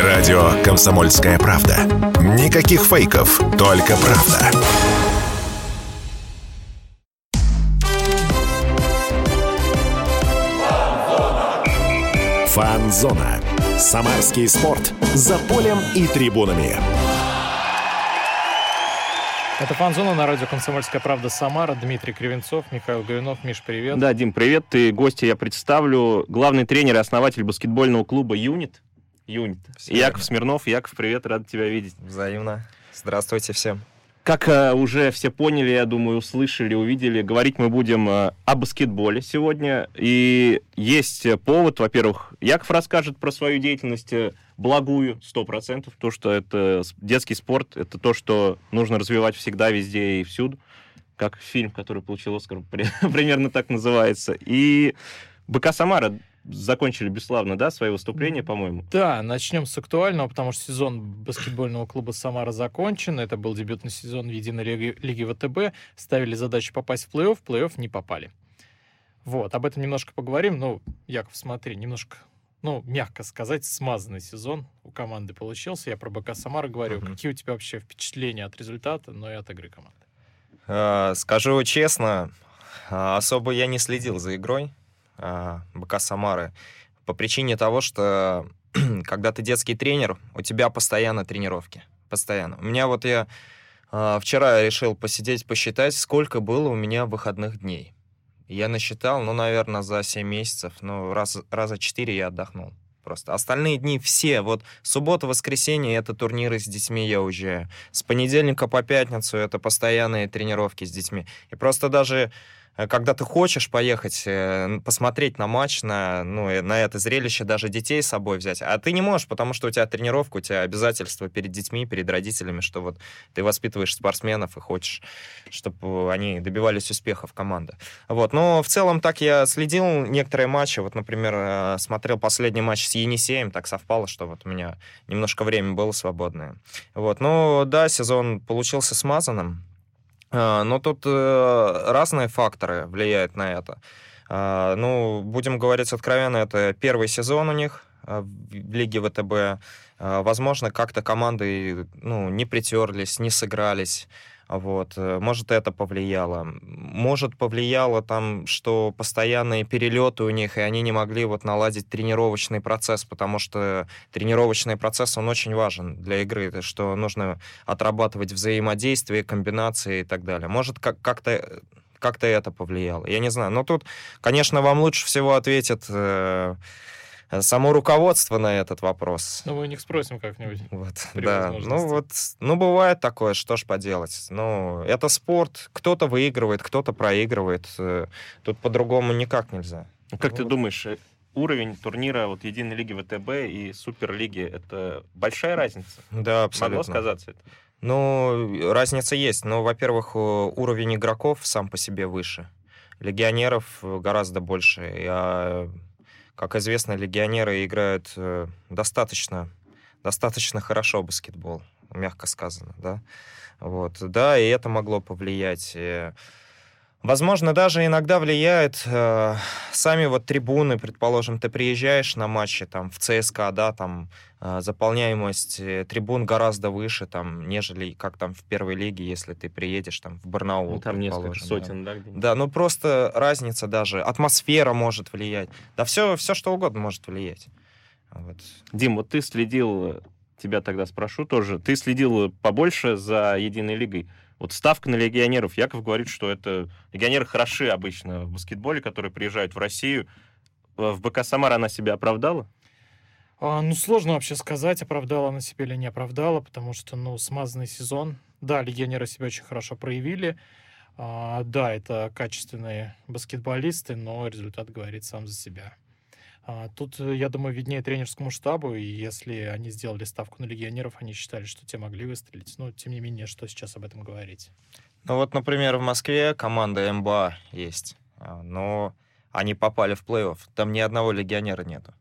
Радио «Комсомольская правда». Никаких фейков, только правда. Фанзона. Самарский спорт. За полем и трибунами. Это фан-зона на радио «Комсомольская правда» Самара. Дмитрий Кривенцов, Михаил Горюнов. Миш, привет. Да, Дим, привет. Ты гостя я представлю. Главный тренер и основатель баскетбольного клуба «Юнит». «Юнит». Всё Яков верно. Смирнов. Яков, привет, рад тебя видеть. Взаимно. Здравствуйте всем. Как э, уже все поняли, я думаю, услышали, увидели, говорить мы будем э, о баскетболе сегодня. И есть э, повод, во-первых, Яков расскажет про свою деятельность э, благую, сто процентов, то, что это детский спорт, это то, что нужно развивать всегда, везде и всюду, как фильм, который получил Оскар, при- примерно так называется. И БК Самара закончили бесславно, да, свои выступления, по-моему. Да, начнем с актуального, потому что сезон баскетбольного клуба «Самара» закончен. Это был дебютный сезон в единой лиге, лиге ВТБ. Ставили задачу попасть в плей-офф, в плей-офф не попали. Вот, об этом немножко поговорим. Ну, Яков, смотри, немножко, ну, мягко сказать, смазанный сезон у команды получился. Я про БК «Самара» говорю. Мгм. Какие у тебя вообще впечатления от результата, но и от игры команды? Э, Скажу честно, э, особо я не следил за игрой БК Самары по причине того, что когда ты детский тренер, у тебя постоянно тренировки. Постоянно. У меня вот я э, вчера решил посидеть, посчитать, сколько было у меня выходных дней. Я насчитал, ну, наверное, за 7 месяцев, ну, раз, раза 4 я отдохнул. Просто остальные дни все, вот суббота, воскресенье это турниры с детьми я уезжаю. С понедельника по пятницу это постоянные тренировки с детьми. И просто даже э, когда ты хочешь поехать э, посмотреть на матч, на, ну, э, на это зрелище, даже детей с собой взять, а ты не можешь, потому что у тебя тренировка, у тебя обязательства перед детьми, перед родителями, что вот ты воспитываешь спортсменов и хочешь, чтобы они добивались успехов команды. Вот, но в целом так я следил некоторые матчи, вот, например, э, смотрел последний матч с Енисеем, так совпало, что вот у меня немножко времени было свободное. Вот, ну да, сезон получился смазанным, но тут э, разные факторы влияют на это. А, Ну, будем говорить откровенно, это первый сезон у них а, в Лиге ВТБ. А, Возможно, как-то команды ну, не притерлись, не сыгрались. Вот. э, Может, это повлияло. Может, повлияло там, что постоянные перелеты у них, и они не могли вот наладить тренировочный процесс, потому что тренировочный процесс, он очень важен для игры, что нужно отрабатывать взаимодействие, комбинации и так далее. Может, как- как-то как-то это повлияло. Я не знаю. Но тут, конечно, вам лучше всего ответит э, само руководство на этот вопрос. Ну, мы у них спросим как-нибудь. Вот, да. Ну вот, ну бывает такое, что ж поделать. Ну, это спорт. Кто-то выигрывает, кто-то проигрывает. Э, Тут по-другому никак нельзя. Как ты Вот. думаешь, э, уровень турнира вот Единой лиги ВТБ и Суперлиги это большая разница? Да, абсолютно. Могло сказаться это? Ну, разница есть. Но, во-первых, э, уровень игроков сам по себе выше. Легионеров э, гораздо больше. И, а, как известно, легионеры играют э, достаточно, достаточно хорошо баскетбол, мягко сказано, да. Вот, да, и это могло повлиять. Возможно, даже иногда влияет э, сами вот трибуны, предположим, ты приезжаешь на матчи там в ЦСКА, да, там э, заполняемость э, трибун гораздо выше, там, нежели как там в первой лиге, если ты приедешь там в Барнаул. Ну, там несколько предположим, да. сотен, да? где-нибудь? Да, ну просто разница даже, атмосфера может влиять. Да все, все что угодно может влиять. Вот. Дим, вот ты следил, тебя тогда спрошу тоже, ты следил побольше за Единой лигой. Вот ставка на легионеров. Яков говорит, что это легионеры хороши обычно в баскетболе, которые приезжают в Россию. Э, В БК Самара она себя оправдала? А, ну, сложно вообще сказать, оправдала она себя или не оправдала, потому что, ну, смазанный сезон. Да, легионеры себя очень хорошо проявили. А, да, это качественные баскетболисты, но результат говорит сам за себя. А, тут, э, я думаю, виднее тренерскому штабу, и если они сделали ставку на легионеров, они считали, что те могли выстрелить. Но, тем не менее, что сейчас об этом говорить? Ну вот, например, в Москве команда МБА есть, а, но они попали в плей-офф. Там ни одного легионера нету.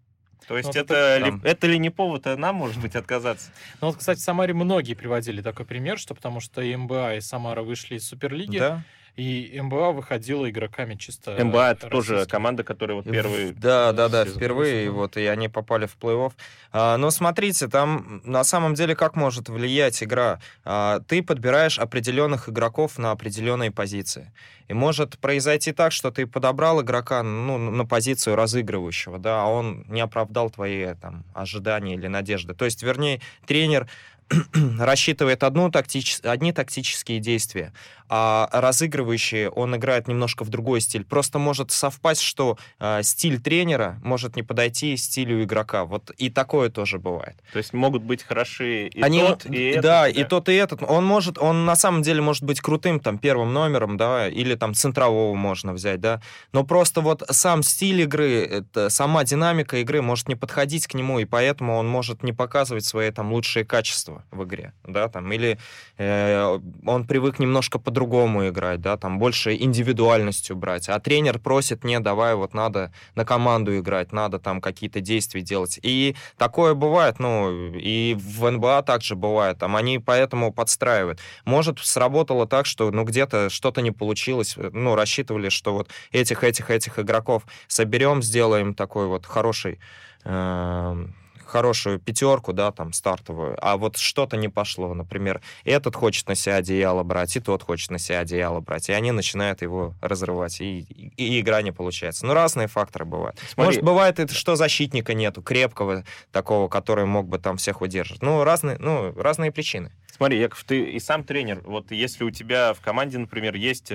То есть Ну, это, это ли, это ли не повод а нам, может быть, отказаться? Ну, вот, кстати, в Самаре многие приводили такой пример, что потому что и МБА, и Самара вышли из Суперлиги, Да? И МБА выходила игроками чисто МБА это тоже команда, которая вот первый... Да, да, да, сезон. впервые, и вот, и они попали в плей-офф. А, но смотрите, там на самом деле как может влиять игра? А, ты подбираешь определенных игроков на определенные позиции. И может произойти так, что ты подобрал игрока ну, на позицию разыгрывающего, да, а он не оправдал твои там, ожидания или надежды. То есть, вернее, тренер рассчитывает одну тактич... одни тактические действия, а разыгрывающий, он играет немножко в другой стиль. Просто может совпасть, что э, стиль тренера может не подойти стилю игрока. Вот и такое тоже бывает. То есть могут быть хороши и Они, тот, и этот. да, и тот, и этот. Он может, он на самом деле может быть крутым там первым номером, да, или там центрового можно взять, да. Но просто вот сам стиль игры, это, сама динамика игры может не подходить к нему, и поэтому он может не показывать свои там лучшие качества в игре, да, там, или э, он привык немножко по-другому играть, да, там, больше индивидуальностью брать, а тренер просит, не, давай, вот надо на команду играть, надо там какие-то действия делать. И такое бывает, ну, и в НБА также бывает, там, они поэтому подстраивают. Может, сработало так, что, ну, где-то что-то не получилось, ну, рассчитывали, что вот этих, этих, этих игроков соберем, сделаем такой вот хороший эм, хорошую пятерку, да, там, стартовую, а вот что-то не пошло, например, этот хочет на себя одеяло брать, и тот хочет на себя одеяло брать, и они начинают его разрывать, и, и, и игра не получается. Ну, разные факторы бывают. Смотри. Может, бывает, это, что защитника нету, крепкого такого, который мог бы там всех удержать. Ну, разные, ну, разные причины. Смотри, Яков, ты и сам тренер. Вот если у тебя в команде, например, есть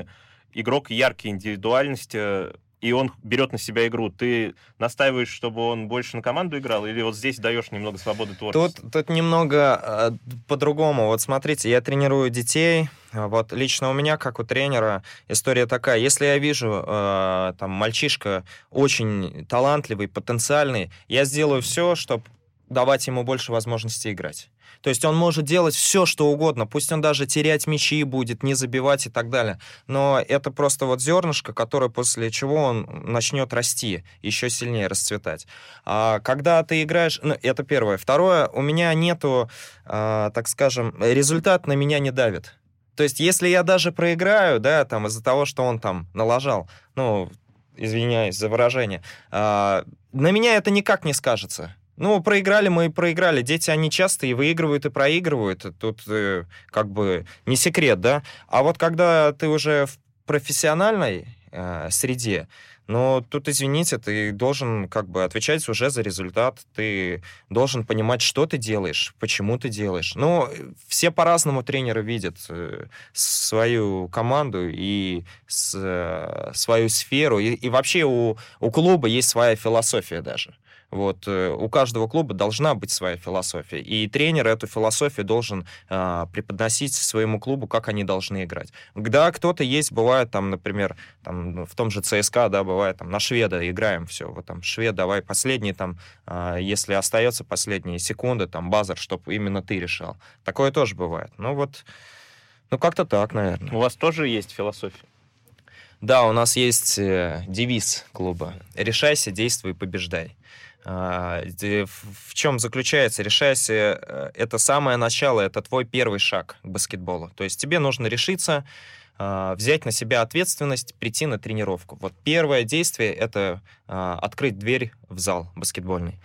игрок яркой индивидуальности, и он берет на себя игру, ты настаиваешь, чтобы он больше на команду играл, или вот здесь даешь немного свободы творчества? Тут, тут немного э, по-другому. Вот смотрите, я тренирую детей. Вот лично у меня, как у тренера, история такая. Если я вижу, э, там, мальчишка очень талантливый, потенциальный, я сделаю все, чтобы давать ему больше возможностей играть. То есть он может делать все, что угодно, пусть он даже терять мячи будет, не забивать и так далее. Но это просто вот зернышко, которое после чего он начнет расти, еще сильнее расцветать. А когда ты играешь, ну, это первое. Второе, у меня нету, а, так скажем, результат на меня не давит. То есть если я даже проиграю, да, там из-за того, что он там налажал, ну, извиняюсь за выражение, а, на меня это никак не скажется. Ну, проиграли мы и проиграли. Дети, они часто и выигрывают, и проигрывают. Тут э, как бы не секрет, да? А вот когда ты уже в профессиональной э, среде, но тут, извините, ты должен как бы отвечать уже за результат, ты должен понимать, что ты делаешь, почему ты делаешь. Ну, все по-разному тренеры видят э, свою команду и с, э, свою сферу, и, и вообще у, у клуба есть своя философия даже. Вот э, у каждого клуба должна быть своя философия, и тренер эту философию должен э, преподносить своему клубу, как они должны играть. Да, кто-то есть, бывает там, например, там ну, в том же ЦСКА, да, бывает там на шведа играем, все, вот там швед, давай последний там, э, если остается последние секунды, там базар, чтобы именно ты решал. Такое тоже бывает. Ну вот, ну как-то так, наверное. У вас тоже есть философия? Да, у нас есть э, девиз клуба. Решайся, действуй, побеждай. А, в чем заключается? Решайся, э, это самое начало, это твой первый шаг к баскетболу. То есть тебе нужно решиться, а, взять на себя ответственность, прийти на тренировку. Вот первое действие — это а, открыть дверь в зал баскетбольный.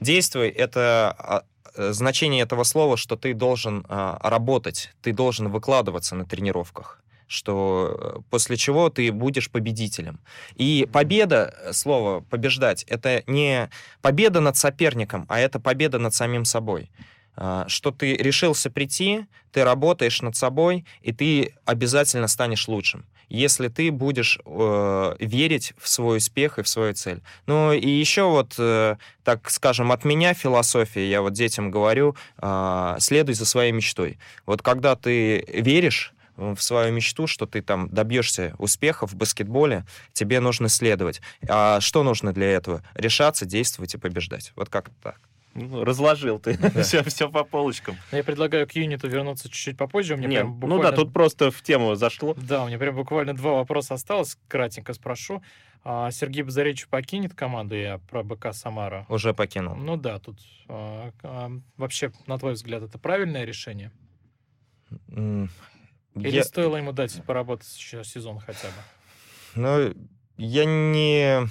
Действуй — это значение этого слова, что ты должен работать, ты должен выкладываться на тренировках что э, после чего ты будешь победителем. И победа, э, слово побеждать, это не победа над соперником, а это победа над самим собой. А, что ты решился прийти, ты работаешь над собой, и ты обязательно станешь лучшим если ты будешь э, верить в свой успех и в свою цель. Ну и еще вот, э, так скажем, от меня философия, я вот детям говорю, э, следуй за своей мечтой. Вот когда ты веришь в свою мечту, что ты там добьешься успеха в баскетболе, тебе нужно следовать. А что нужно для этого? Решаться, действовать и побеждать. Вот как так. Ну, разложил ты Да. все, все по полочкам. Я предлагаю к юниту вернуться чуть-чуть попозже. У меня Не, прям ну буквально- да, тут просто в тему зашло. Да, у меня прям буквально два вопроса осталось. Кратенько спрошу. А, Сергей Базаревич покинет команду, я про БК Самара. Уже покинул. Ну да, тут а, а, вообще, на твой взгляд, это правильное решение? Или Я- стоило ему дать поработать еще сезон хотя бы? Ну, я не,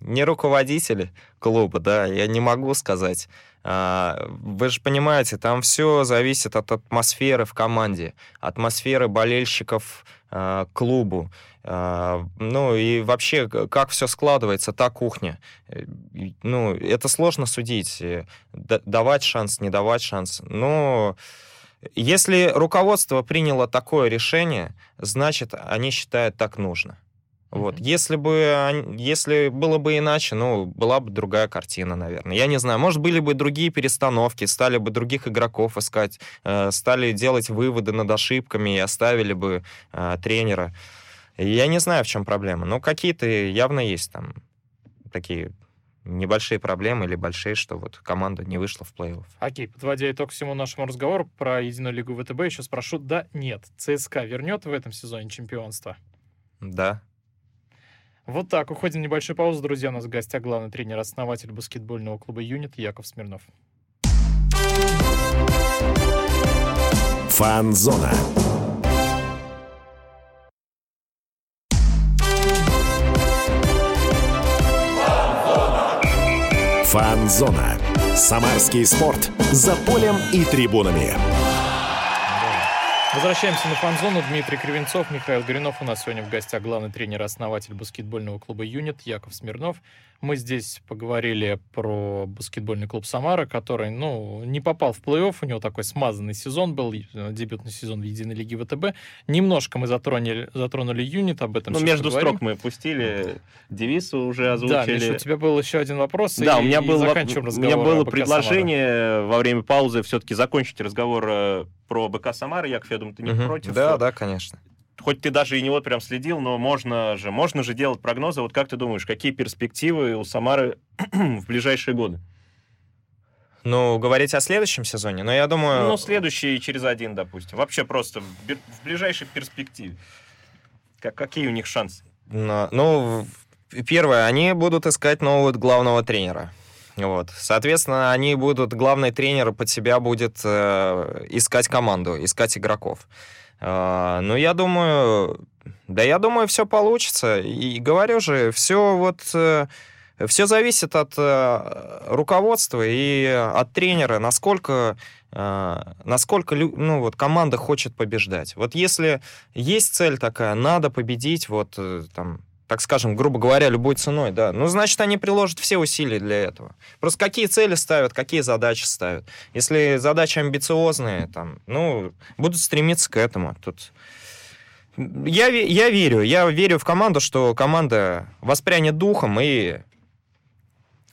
не руководитель клуба, да, я не могу сказать. А, Вы же понимаете, там все зависит от атмосферы в команде, атмосферы болельщиков а, к клубу. А, Ну и вообще, как все складывается, та кухня. Э, Ну, это сложно судить, э, да- давать шанс, не давать шанс. Но если руководство приняло такое решение, значит, они считают так нужно. Вот. Мгм. Если бы, если было бы иначе, ну, была бы другая картина, наверное. Я не знаю, может, были бы другие перестановки, стали бы других игроков искать, э, стали делать выводы над ошибками и оставили бы э, тренера. Я не знаю, в чем проблема. Но какие-то явно есть там такие небольшие проблемы или большие, что вот команда не вышла в плей-офф. Окей, подводя итог всему нашему разговору про единую лигу ВТБ, еще спрошу, да, нет, ЦСКА вернет в этом сезоне чемпионство? Да. Вот так, уходим в небольшую паузу, друзья. У нас в гостях главный тренер-основатель баскетбольного клуба «Юнит» Яков Смирнов. Фанзона. Фанзона. Самарский спорт. За полем и трибунами. Возвращаемся на фан-зону. Дмитрий Кривенцов, Михаил Горюнов. У нас сегодня в гостях главный тренер-основатель баскетбольного клуба «Юнит» Яков Смирнов. Мы здесь поговорили про баскетбольный клуб «Самара», который, ну, не попал в плей-офф. У него такой смазанный сезон был, э, дебютный сезон в Единой лиге ВТБ. Немножко мы затронули, затронули «Юнит», об этом Ну, между поговорим. строк мы пустили, девиз уже Да, озвучили. Миша, у тебя был еще один вопрос. Да, и, у меня и было, заканчиваем у разговор меня было предложение во время паузы все-таки закончить разговор э, про БК Самары. Яков, я думаю, ты не Мгм. против? Да, да, конечно. Хоть ты даже и не вот прям следил, но можно же, можно же делать прогнозы. Вот как ты думаешь, какие перспективы у Самары в ближайшие годы? Ну, говорить о следующем сезоне, но я думаю... Ну, следующий через один, допустим. Вообще просто в, ближайшей перспективе. Как, какие у них шансы? Но- Ну, первое, они будут искать нового главного тренера. Вот. Соответственно, они будут, главный тренер под себя будет э, искать команду, искать игроков. Э, ну, я думаю, да я думаю, все получится. И говорю же, все вот, все зависит от э, руководства и от тренера, насколько, э, насколько ну, вот, команда хочет побеждать. Вот если есть цель такая, надо победить, вот э, там, так скажем, грубо говоря, любой ценой, да, ну, значит, они приложат все усилия для этого. Просто какие цели ставят, какие задачи ставят. Если задачи амбициозные, там, ну, будут стремиться к этому. Тут я, я верю, я верю в команду, что команда воспрянет духом и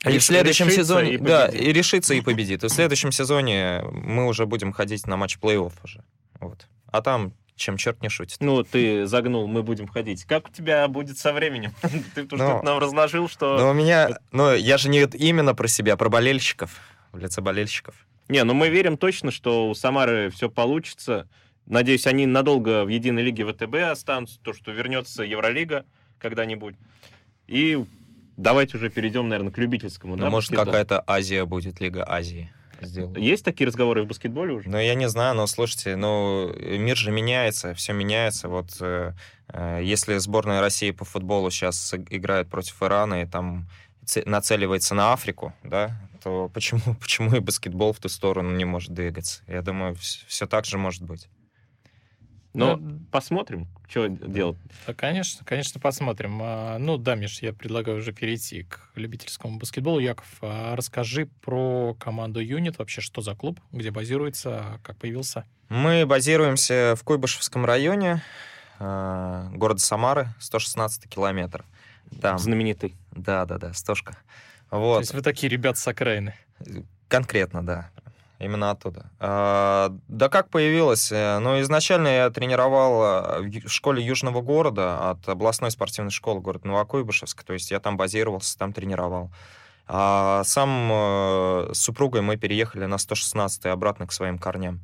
и в следующем сезоне, и да, и решится и победит. И в следующем сезоне мы уже будем ходить на матч плей-офф уже. Вот. А там чем черт не шутит. Ну, ты загнул, мы будем ходить. Как у тебя будет со временем? Ты тут Ну, нам разложил, что... Но у меня, ну, я же не именно про себя, а про болельщиков, в лице болельщиков. Не, ну мы верим точно, что у Самары все получится. Надеюсь, они надолго в единой лиге ВТБ останутся, то, что вернется Евролига когда-нибудь. И давайте уже перейдем, наверное, к любительскому. Ну, да, может, какая-то Азия будет, Лига Азии. Сделают. Есть такие разговоры в баскетболе уже? Ну, я не знаю, но слушайте, ну, мир же меняется, все меняется. Вот э, э, если сборная России по футболу сейчас играет против Ирана и там нацеливается на Африку, да, то почему, почему и баскетбол в ту сторону не может двигаться? Я думаю, все так же может быть. Но Ну, посмотрим, что делать. Да, конечно, конечно, посмотрим. А, Ну да, Миш, я предлагаю уже перейти к любительскому баскетболу. Яков, а расскажи про команду Юнит, вообще что за клуб, где базируется, как появился. Мы базируемся в Куйбышевском районе э, города Самары, 116 километров. Там, Знаменитый. да, да, да, стошка. То Вот. есть вы такие ребята с окраины. Конкретно, да. Именно оттуда. А, да как появилось? Э, Ну, изначально я тренировал а, в школе Южного города от областной спортивной школы города Новокуйбышевск. То есть я там базировался, там тренировал. А сам э, с супругой мы переехали на 116 обратно к своим корням.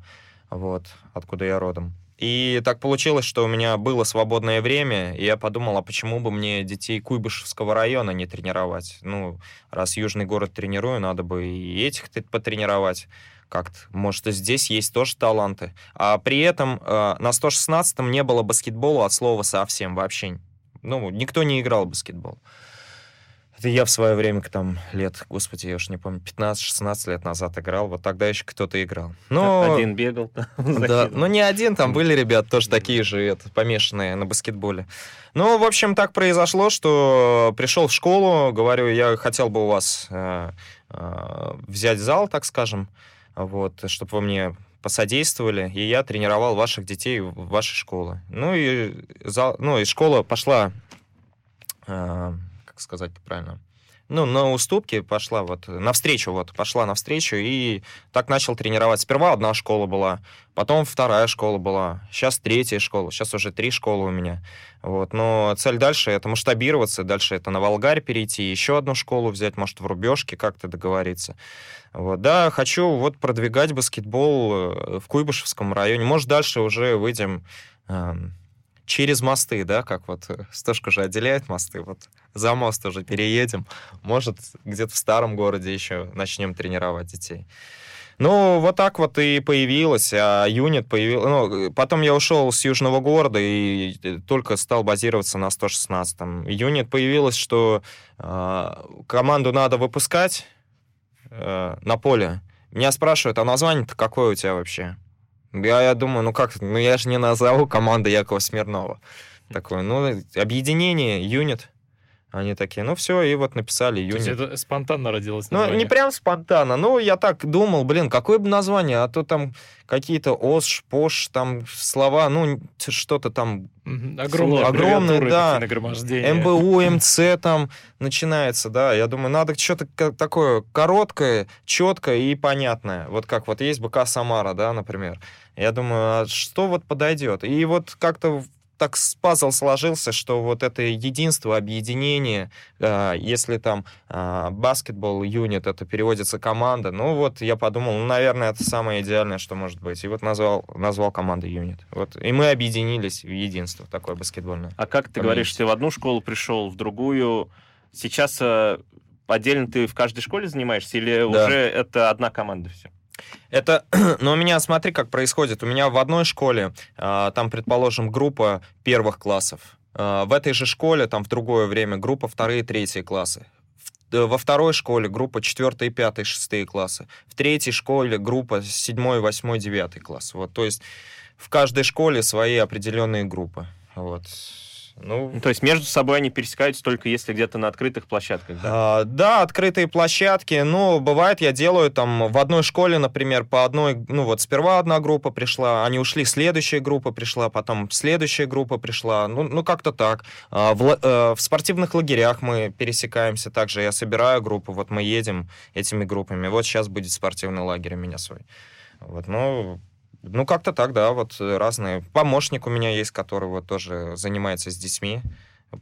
Вот, откуда я родом. И так получилось, что у меня было свободное время, и я подумал, а почему бы мне детей Куйбышевского района не тренировать? Ну, раз южный город тренирую, надо бы и этих потренировать как-то. Может, и здесь есть тоже таланты. А при этом э, на 116-м не было баскетбола от слова совсем вообще. Ну, никто не играл в баскетбол. Это я в свое время, там, лет, господи, я уж не помню, 15-16 лет назад играл, вот тогда еще кто-то играл. Но... Один бегал. Да, ну не один, там были ребята тоже такие же, это, помешанные на баскетболе. Ну, в общем, так произошло, что пришел в школу, говорю, я хотел бы у вас э, э, взять зал, так скажем, вот, чтобы вы мне посодействовали, и я тренировал ваших детей в вашей школе. Ну и, зал, ну, и школа пошла э, как сказать правильно, ну, на уступки пошла вот, навстречу вот, пошла навстречу и так начал тренировать. Сперва одна школа была, потом вторая школа была, сейчас третья школа, сейчас уже три школы у меня. Вот, но цель дальше это масштабироваться, дальше это на Волгарь перейти, еще одну школу взять, может, в Рубежке как-то договориться. Вот, да, хочу вот продвигать баскетбол э, в Куйбышевском районе. Может, дальше уже выйдем эм, через мосты, да, как вот э, Стошка же отделяет мосты, вот за мост уже переедем. Может, где-то в старом городе еще начнем тренировать детей. Ну, вот так вот и появилось, а юнит появился... Ну, потом я ушел с южного города и э, только стал базироваться на 116-м. Юнит появилось, что э, команду надо выпускать э, на поле. Меня спрашивают, а название-то какое у тебя вообще? Я, я думаю, ну как, ну я же не назову команду Якова Смирнова. Такое, ну, объединение, юнит. Они такие, ну все, и вот написали юнит. То есть это спонтанно родилось название? Ну, не прям спонтанно, ну, я так думал, блин, какое бы название, а то там какие-то ОС, ПОШ, там слова, ну, что-то там... Огромное, огромное да. МБУ, МЦ там начинается, да. Я думаю, надо что-то такое короткое, четкое и понятное. Вот как вот есть БК Самара, да, например. Я думаю, а что вот подойдет? И вот как-то так пазл сложился, что вот это единство, объединение, э, если там э, баскетбол юнит, это переводится команда, ну вот я подумал, ну, наверное, это самое идеальное, что может быть. И вот назвал, назвал команду юнит. Вот. И мы объединились в единство такое баскетбольное. А как ты говоришь, ты в одну школу пришел, в другую? Сейчас э, отдельно ты в каждой школе занимаешься или да. уже это одна команда все? Это, ну, у меня, смотри, как происходит. У меня в одной школе, а, там, предположим, группа первых классов. А, в этой же школе, там, в другое время, группа вторые, третьи классы. Э, во второй школе группа четвертые, пятые, шестые классы. В третьей школе группа седьмой, восьмой, девятый класс. Вот, то есть в каждой школе свои определенные группы. Вот. Ну, ну, то есть между собой они пересекаются только если где-то на открытых площадках, да? А, да, открытые площадки. Ну, бывает, я делаю там в одной школе, например, по одной, ну вот сперва одна группа пришла, они ушли, следующая группа пришла, потом следующая группа пришла. Ну, ну как-то так. А, в, э, в спортивных лагерях мы пересекаемся также. Я собираю группу, вот мы едем этими группами. Вот сейчас будет спортивный лагерь у меня свой. Вот, ну, ну, как-то так, да, вот э, разные. Помощник у меня есть, который вот тоже занимается с детьми,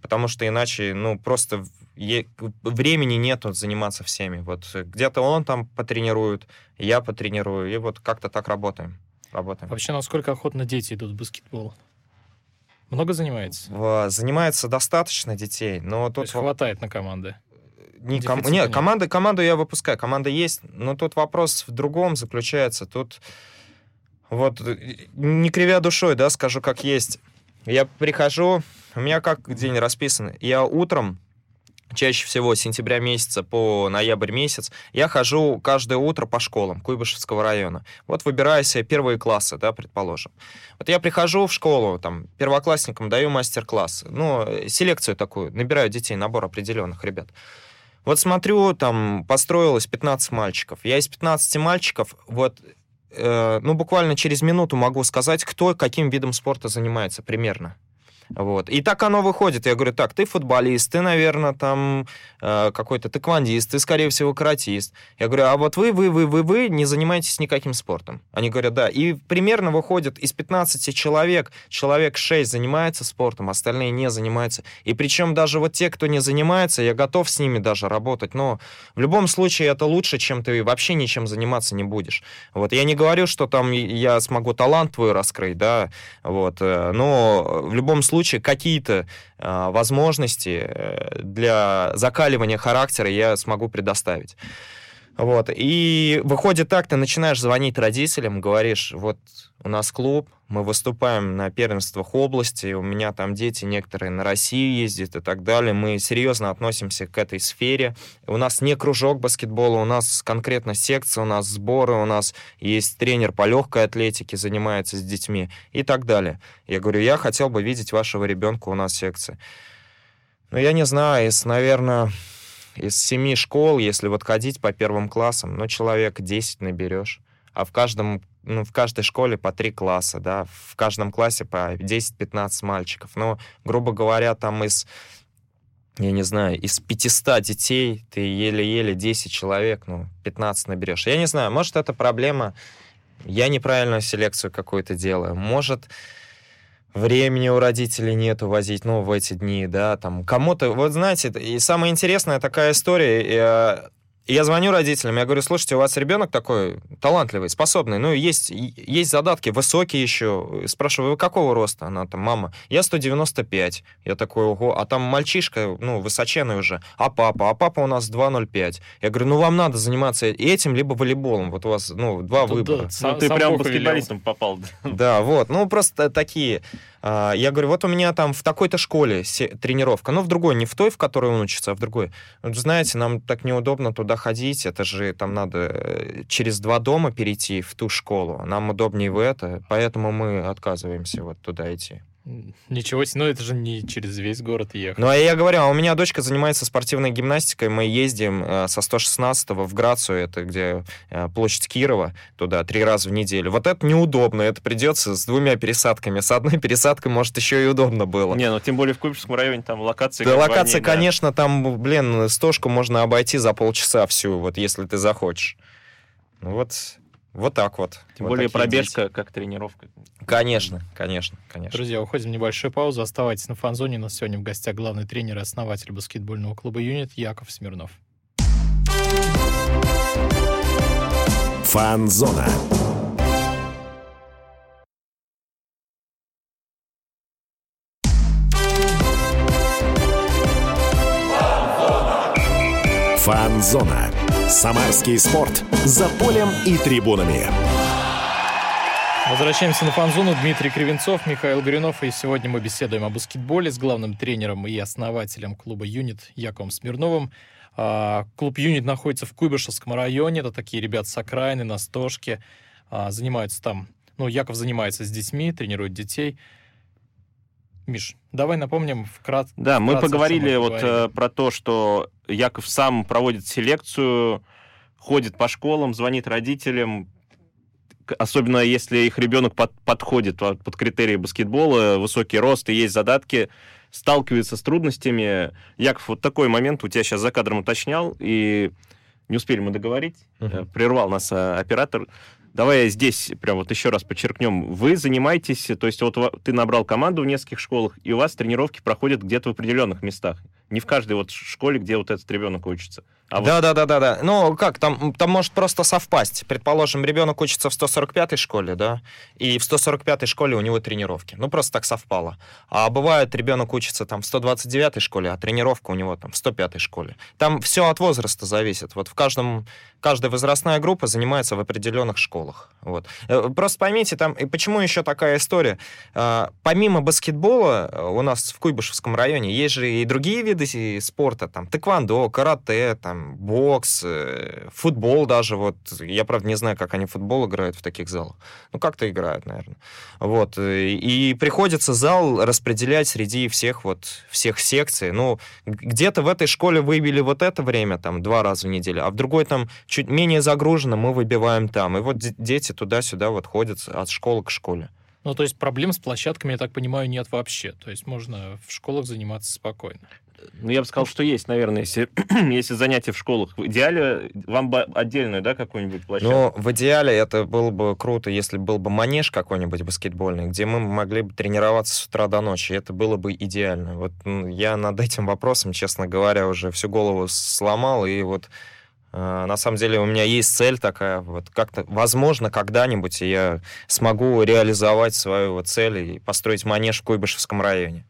потому что иначе, ну, просто времени нет вот, заниматься всеми. Вот где-то он там потренирует, я потренирую, и вот как-то так работаем. работаем. Вообще, насколько охотно дети идут в баскетбол? Много занимается? Занимается достаточно детей, но тут... То есть хватает на команды? Не, ком... Нет, команды, команду я выпускаю, команда есть, но тут вопрос в другом заключается. Тут вот, не кривя душой, да, скажу как есть. Я прихожу, у меня как день расписан. Я утром, чаще всего с сентября месяца по ноябрь месяц, я хожу каждое утро по школам Куйбышевского района. Вот выбираю себе первые классы, да, предположим. Вот я прихожу в школу, там, первоклассникам даю мастер-класс, ну, селекцию такую, набираю детей, набор определенных ребят. Вот смотрю, там построилось 15 мальчиков. Я из 15 мальчиков, вот Э, ну, буквально через минуту могу сказать, кто каким видом спорта занимается примерно. Вот. И так оно выходит. Я говорю, так, ты футболист, ты, наверное, там э, какой-то тэквондист, ты, скорее всего, каратист. Я говорю, а вот вы, вы, вы, вы, вы не занимаетесь никаким спортом. Они говорят, да. И примерно выходит из 15 человек, человек 6 занимается спортом, остальные не занимаются. И причем даже вот те, кто не занимается, я готов с ними даже работать. Но в любом случае это лучше, чем ты вообще ничем заниматься не будешь. Вот. Я не говорю, что там я смогу талант твой раскрыть, да, вот. Э, но в любом случае случае какие-то э, возможности э, для закаливания характера я смогу предоставить. Вот. И выходит так, ты начинаешь звонить родителям, говоришь, вот у нас клуб, мы выступаем на первенствах области, у меня там дети некоторые на Россию ездят и так далее. Мы серьезно относимся к этой сфере. У нас не кружок баскетбола, у нас конкретно секция, у нас сборы, у нас есть тренер по легкой атлетике, занимается с детьми и так далее. Я говорю, я хотел бы видеть вашего ребенка у нас в секции. Ну, я не знаю, из, наверное, из семи школ, если вот ходить по первым классам, ну, человек 10 наберешь. А в каждом ну, в каждой школе по три класса, да, в каждом классе по 10-15 мальчиков. Но, грубо говоря, там из, я не знаю, из 500 детей ты еле-еле 10 человек, ну, 15 наберешь. Я не знаю, может, это проблема, я неправильную селекцию какую-то делаю, может, времени у родителей нету возить, ну, в эти дни, да, там, кому-то, вот знаете, и самая интересная такая история, и я звоню родителям, я говорю, слушайте, у вас ребенок такой талантливый, способный, ну, есть, есть задатки, высокие еще. Спрашиваю, вы какого роста? Она там, мама, я 195. Я такой, ого, а там мальчишка, ну, высоченный уже. А папа? А папа у нас 2,05. Я говорю, ну, вам надо заниматься этим, либо волейболом. Вот у вас, ну, два Тут, выбора. Да, ну, ты прям баскетболистом попал. Да, вот. Ну, просто такие я говорю, вот у меня там в такой-то школе тренировка, но в другой, не в той, в которой он учится, а в другой. Вот, знаете, нам так неудобно туда ходить, это же там надо э, через два дома перейти в ту школу. Нам удобнее в это, поэтому мы отказываемся вот туда идти. Ничего себе, ну это же не через весь город ехать. Ну, а я говорю, а у меня дочка занимается спортивной гимнастикой, мы ездим э, со 116 в Грацию, это где э, площадь Кирова, туда три раза в неделю. Вот это неудобно, это придется с двумя пересадками. С одной пересадкой, может, еще и удобно было. Не, ну тем более в Куйбышевском районе там локации... Да, локация, да. конечно, там, блин, стошку можно обойти за полчаса всю, вот если ты захочешь. Ну вот, вот так вот. Тем вот более пробежка дети. как тренировка. Конечно, конечно, конечно. Друзья, уходим в небольшую паузу. Оставайтесь на фанзоне. У нас сегодня в гостях главный тренер и основатель баскетбольного клуба «Юнит» Яков Смирнов. Фанзона. Фанзона. Самарский спорт. За полем и трибунами. Возвращаемся на фанзону. Дмитрий Кривенцов, Михаил Горюнов. И сегодня мы беседуем о баскетболе с главным тренером и основателем клуба «Юнит» Яковом Смирновым. А, клуб «Юнит» находится в Куйбышевском районе. Это такие ребята с окраины, на Стошке. А, занимаются там... Ну, Яков занимается с детьми, тренирует детей. Миш, давай напомним вкратце. Да, мы поговорили вот э, про то, что Яков сам проводит селекцию, ходит по школам, звонит родителям, особенно если их ребенок под, подходит под, под критерии баскетбола, высокий рост и есть задатки, сталкивается с трудностями. Яков, вот такой момент у тебя сейчас за кадром уточнял, и не успели мы договорить, uh-huh. прервал нас э, оператор. Давай здесь прям вот еще раз подчеркнем. Вы занимаетесь, то есть вот ты набрал команду в нескольких школах, и у вас тренировки проходят где-то в определенных местах. Не в каждой вот школе, где вот этот ребенок учится. А да, вот... да, да, да, да. Ну, как, там, там может просто совпасть. Предположим, ребенок учится в 145-й школе, да, и в 145-й школе у него тренировки. Ну, просто так совпало. А бывает, ребенок учится там в 129-й школе, а тренировка у него там в 105-й школе. Там все от возраста зависит. Вот в каждом, каждая возрастная группа занимается в определенных школах. Вот. Э, просто поймите, там, и почему еще такая история? А, помимо баскетбола э, у нас в Куйбышевском районе есть же и другие виды спорта, там, тэквондо, карате, там, бокс, э, футбол даже. Вот я, правда, не знаю, как они футбол играют в таких залах. Ну, как-то играют, наверное. Вот. Э, и приходится зал распределять среди всех вот, всех секций. Ну, где-то в этой школе выбили вот это время, там, два раза в неделю, а в другой там чуть менее загружено, мы выбиваем там. И вот дети туда-сюда вот ходят от школы к школе. Ну, то есть проблем с площадками, я так понимаю, нет вообще. То есть можно в школах заниматься спокойно. Ну, я бы сказал, что есть, наверное, если, если занятия в школах. В идеале вам бы отдельную, да, какую-нибудь площадку? Ну, в идеале это было бы круто, если был бы манеж какой-нибудь баскетбольный, где мы могли бы тренироваться с утра до ночи. Это было бы идеально. Вот я над этим вопросом, честно говоря, уже всю голову сломал, и вот э, на самом деле у меня есть цель такая, вот как-то, возможно, когда-нибудь я смогу реализовать свою цель и построить манеж в Куйбышевском районе.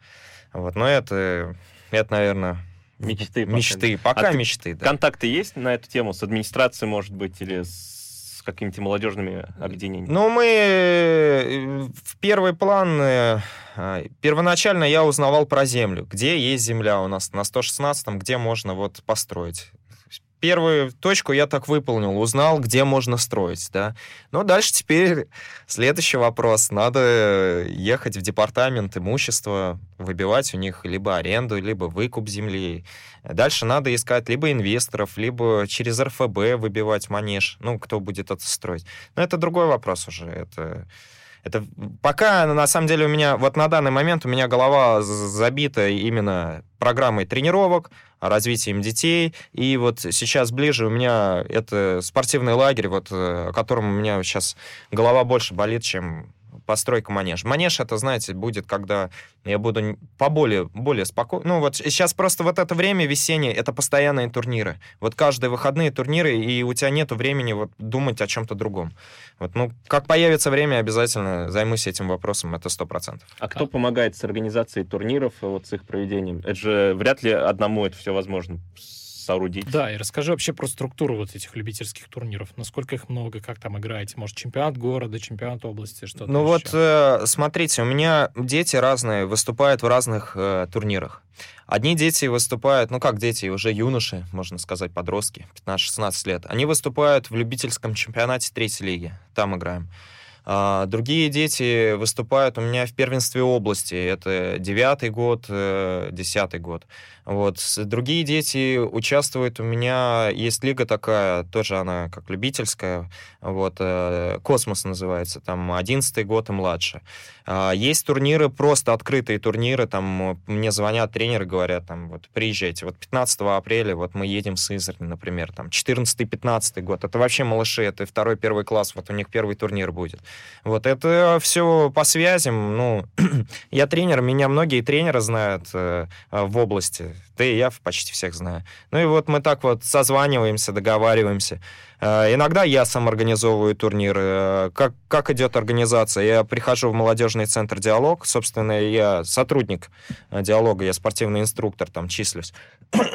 Вот, но это это, наверное, мечты. Пока. Мечты. Пока а мечты, да. Контакты есть на эту тему с администрацией, может быть, или с какими-то молодежными объединениями? Ну, мы э, в первый план... Э, первоначально я узнавал про землю. Где есть земля у нас на 116-м, где можно вот построить первую точку я так выполнил, узнал, где можно строить, да. Но дальше теперь следующий вопрос. Надо ехать в департамент имущества, выбивать у них либо аренду, либо выкуп земли. Дальше надо искать либо инвесторов, либо через РФБ выбивать манеж, ну, кто будет это строить. Но это другой вопрос уже, это... Это пока, на самом деле, у меня, вот на данный момент у меня голова забита именно программой тренировок, развитием детей. И вот сейчас ближе у меня это спортивный лагерь, вот, э, о котором у меня сейчас голова больше болит, чем постройка манежа. Манеж, это, знаете, будет, когда я буду поболее, более спокойно. Ну, вот сейчас просто вот это время весеннее, это постоянные турниры. Вот каждые выходные турниры, и у тебя нет времени вот думать о чем-то другом. Вот, ну, как появится время, обязательно займусь этим вопросом, это сто процентов. А кто помогает с организацией турниров, вот с их проведением? Это же вряд ли одному это все возможно соорудить. Да, и расскажи вообще про структуру вот этих любительских турниров. Насколько их много, как там играете? Может, чемпионат города, чемпионат области, что-то Ну вот, э, смотрите, у меня дети разные выступают в разных э, турнирах. Одни дети выступают, ну как дети, уже юноши, можно сказать, подростки, 15-16 лет. Они выступают в любительском чемпионате третьей лиги. Там играем. А, другие дети выступают у меня в первенстве области. Это девятый год, э, десятый год. Вот. Другие дети участвуют у меня, есть лига такая, тоже она как любительская, вот, э, «Космос» называется, там, одиннадцатый год и младше. А, есть турниры, просто открытые турниры, там, мне звонят тренеры, говорят, там, вот, приезжайте, вот 15 апреля, вот, мы едем с Изерни, например, там, 14-15 год, это вообще малыши, это второй, первый класс, вот, у них первый турнир будет. Вот, это все по связям, ну, я тренер, меня многие тренеры знают э, в области, да и я почти всех знаю. Ну и вот мы так вот созваниваемся, договариваемся. Э, иногда я сам организовываю турниры. Э, как, как идет организация? Я прихожу в молодежный центр «Диалог». Собственно, я сотрудник э, «Диалога», я спортивный инструктор, там числюсь.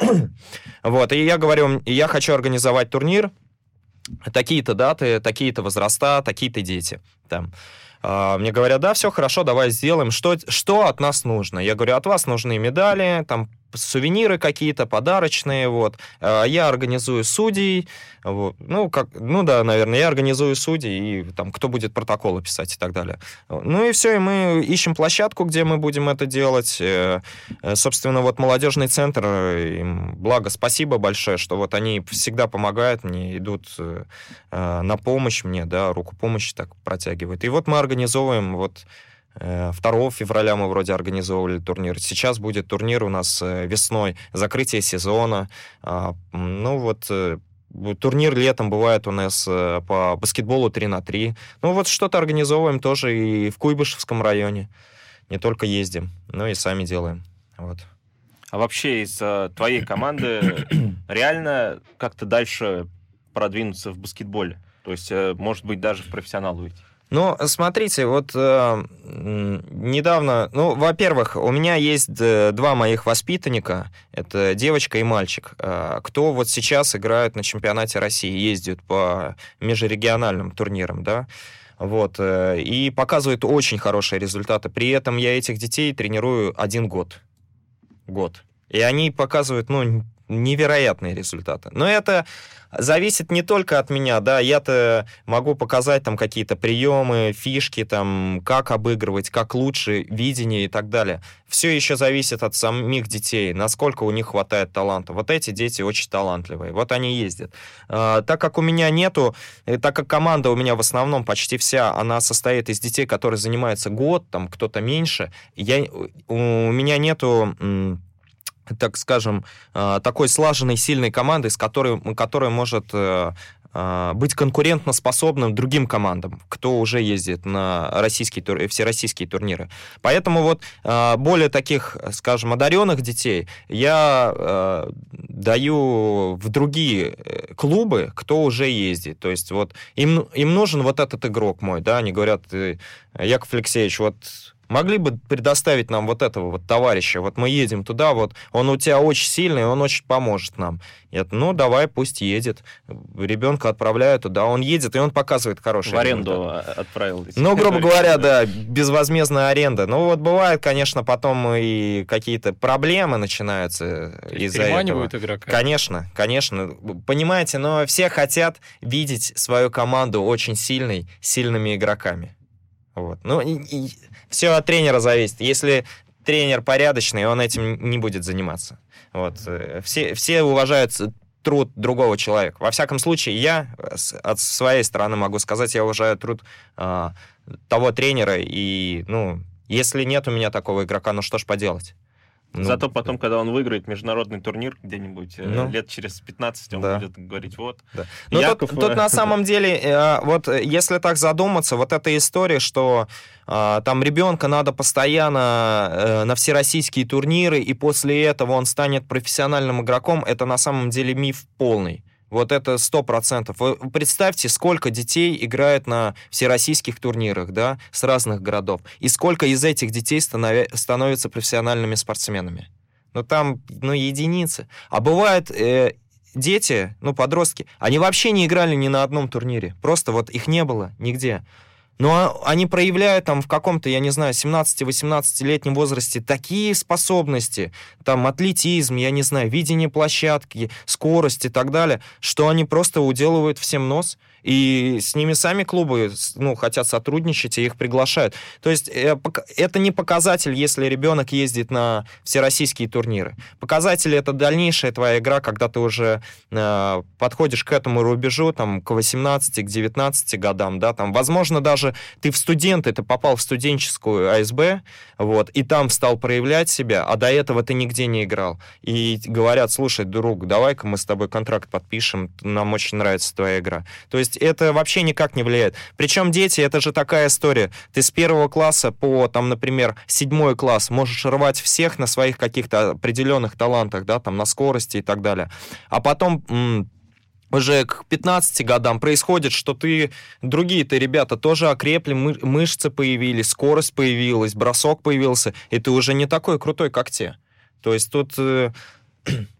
вот, и я говорю, я хочу организовать турнир, такие-то даты, такие-то возраста, такие-то дети. Там. А, мне говорят, да, все хорошо, давай сделаем. Что, что от нас нужно? Я говорю, от вас нужны медали, там сувениры какие-то, подарочные, вот. А, я организую судей, вот. Ну, как, ну да, наверное, я организую судей, и там, кто будет протоколы писать и так далее. Ну и все, и мы ищем площадку, где мы будем это делать. Э, э, собственно, вот молодежный центр, им благо, спасибо большое, что вот они всегда помогают мне, идут э, на помощь мне, да, руку помощи так протягивают. И вот мы организовываем вот 2 февраля мы вроде организовывали турнир. Сейчас будет турнир у нас весной, закрытие сезона. А, ну вот Турнир летом бывает у нас э, по баскетболу 3 на 3. Ну вот что-то организовываем тоже и в Куйбышевском районе. Не только ездим, но и сами делаем. Вот. А вообще из э, твоей команды реально как-то дальше продвинуться в баскетболе? То есть, э, может быть, даже в профессионал уйти? Ну, смотрите, вот э, недавно, ну, во-первых, у меня есть э, два моих воспитанника, это девочка и мальчик, э, кто вот сейчас играют на чемпионате России, ездят по межрегиональным турнирам, да, вот, э, и показывают очень хорошие результаты. При этом я этих детей тренирую один год, год. И они показывают, ну, невероятные результаты. Но это зависит не только от меня, да, я-то могу показать там какие-то приемы, фишки, там, как обыгрывать, как лучше, видение и так далее. Все еще зависит от самих детей, насколько у них хватает таланта. Вот эти дети очень талантливые, вот они ездят. А, так как у меня нету, э, так как команда у меня в основном почти вся, она состоит из детей, которые занимаются год, там кто-то меньше, я, у меня нету так скажем, а, такой слаженной, сильной командой, с которой, которая может э, а, быть конкурентоспособным другим командам, кто уже ездит на российские, тур... всероссийские турниры. Поэтому вот более таких, скажем, одаренных детей я даю в другие э, клубы, кто уже ездит. То есть вот им, им нужен вот этот игрок мой, да, они говорят, Яков Алексеевич, вот могли бы предоставить нам вот этого вот товарища, вот мы едем туда, вот он у тебя очень сильный, он очень поможет нам. Я, ну, давай, пусть едет. Ребенка отправляю туда, он едет, и он показывает хороший В аренду результат. отправил. Ну, грубо говоря, да, безвозмездная аренда. Ну, вот бывает, конечно, потом и какие-то проблемы начинаются из-за этого. игрока. Конечно, конечно. Понимаете, но все хотят видеть свою команду очень сильной, сильными игроками. Вот. Ну, и, и все от тренера зависит. Если тренер порядочный, он этим не будет заниматься. Вот. Э, все, все уважают труд другого человека. Во всяком случае, я от своей стороны могу сказать, я уважаю труд э, того тренера, и, ну, если нет у меня такого игрока, ну что ж поделать? Ну, Зато потом, когда он выиграет международный турнир где-нибудь э, ну, лет через 15, он да. будет говорить, вот. Да. Ну, Яков... тут, тут на самом деле, э, вот если так задуматься, вот эта история, что э, там ребенка надо постоянно на всероссийские турниры, и после этого он станет профессиональным игроком, это на самом деле миф полный. Вот это сто процентов. Представьте, сколько детей играет на всероссийских турнирах, да, с разных городов, и сколько из этих детей становя- становятся профессиональными спортсменами. Ну, там, ну, единицы. А бывает, э, дети, ну, подростки, они вообще не играли ни на одном турнире. Просто вот их не было нигде. Но они проявляют там в каком-то, я не знаю, 17-18-летнем возрасте такие способности, там атлетизм, я не знаю, видение площадки, скорость и так далее, что они просто уделывают всем нос. И с ними сами клубы ну, хотят сотрудничать и их приглашают. То есть э, это не показатель, если ребенок ездит на всероссийские турниры. Показатель это дальнейшая твоя игра, когда ты уже э, подходишь к этому рубежу, там, к 18, к 19 годам, да, там, возможно, даже ты в студенты, ты попал в студенческую АСБ, вот, и там стал проявлять себя, а до этого ты нигде не играл. И говорят, слушай, друг, давай-ка мы с тобой контракт подпишем, нам очень нравится твоя игра. То есть это вообще никак не влияет. Причем дети, это же такая история. Ты с первого класса по, там, например, седьмой класс можешь рвать всех на своих каких-то определенных талантах, да, там, на скорости и так далее. А потом уже к 15 годам происходит, что ты, другие-то ребята тоже окрепли, мы, мышцы появились, скорость появилась, бросок появился, и ты уже не такой крутой, как те. То есть тут э,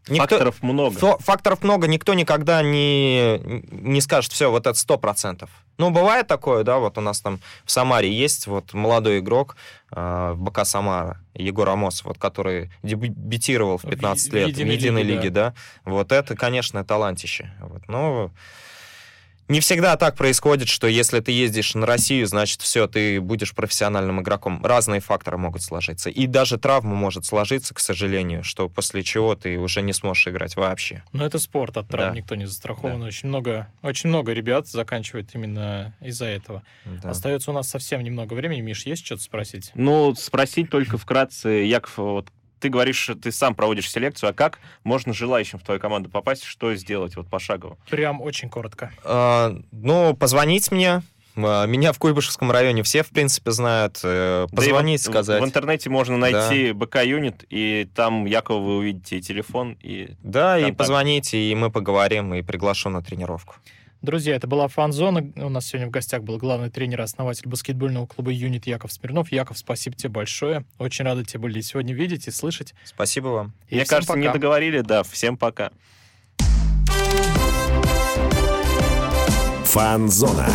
Никто, факторов много. Факторов много, никто никогда не, не скажет, все, вот это сто процентов. Ну, бывает такое, да, вот у нас там в Самаре есть вот молодой игрок э, в БК Самара, Егор Амосов, вот, который дебютировал в 15 в, лет в единой, в единой лиге, лиге да. да. Вот это, конечно, талантище. Вот, ну, не всегда так происходит, что если ты ездишь на Россию, значит, все, ты будешь профессиональным игроком. Разные факторы могут сложиться. И даже травма может сложиться, к сожалению, что после чего ты уже не сможешь играть вообще. Но это спорт, от травм да. никто не застрахован. Да. Очень, много, очень много ребят заканчивают именно из-за этого. Да. Остается у нас совсем немного времени. Миш, есть что-то спросить? Ну, спросить только вкратце, Яков, вот ты говоришь, ты сам проводишь селекцию, а как можно желающим в твою команду попасть, что сделать вот пошагово? Прям очень коротко. А, ну, позвонить мне, а, меня в Куйбышевском районе все, в принципе, знают. Э, позвонить, да сказать. В интернете можно найти да. БК-юнит, и там якобы вы увидите и телефон, и Да, контакт. и позвоните, и мы поговорим, и приглашу на тренировку. Друзья, это была фан-зона. У нас сегодня в гостях был главный тренер и основатель баскетбольного клуба «Юнит» Яков Смирнов. Яков, спасибо тебе большое. Очень рады тебя были сегодня видеть и слышать. Спасибо вам. И Мне кажется, пока. не договорили. Да, всем пока. Фан-зона.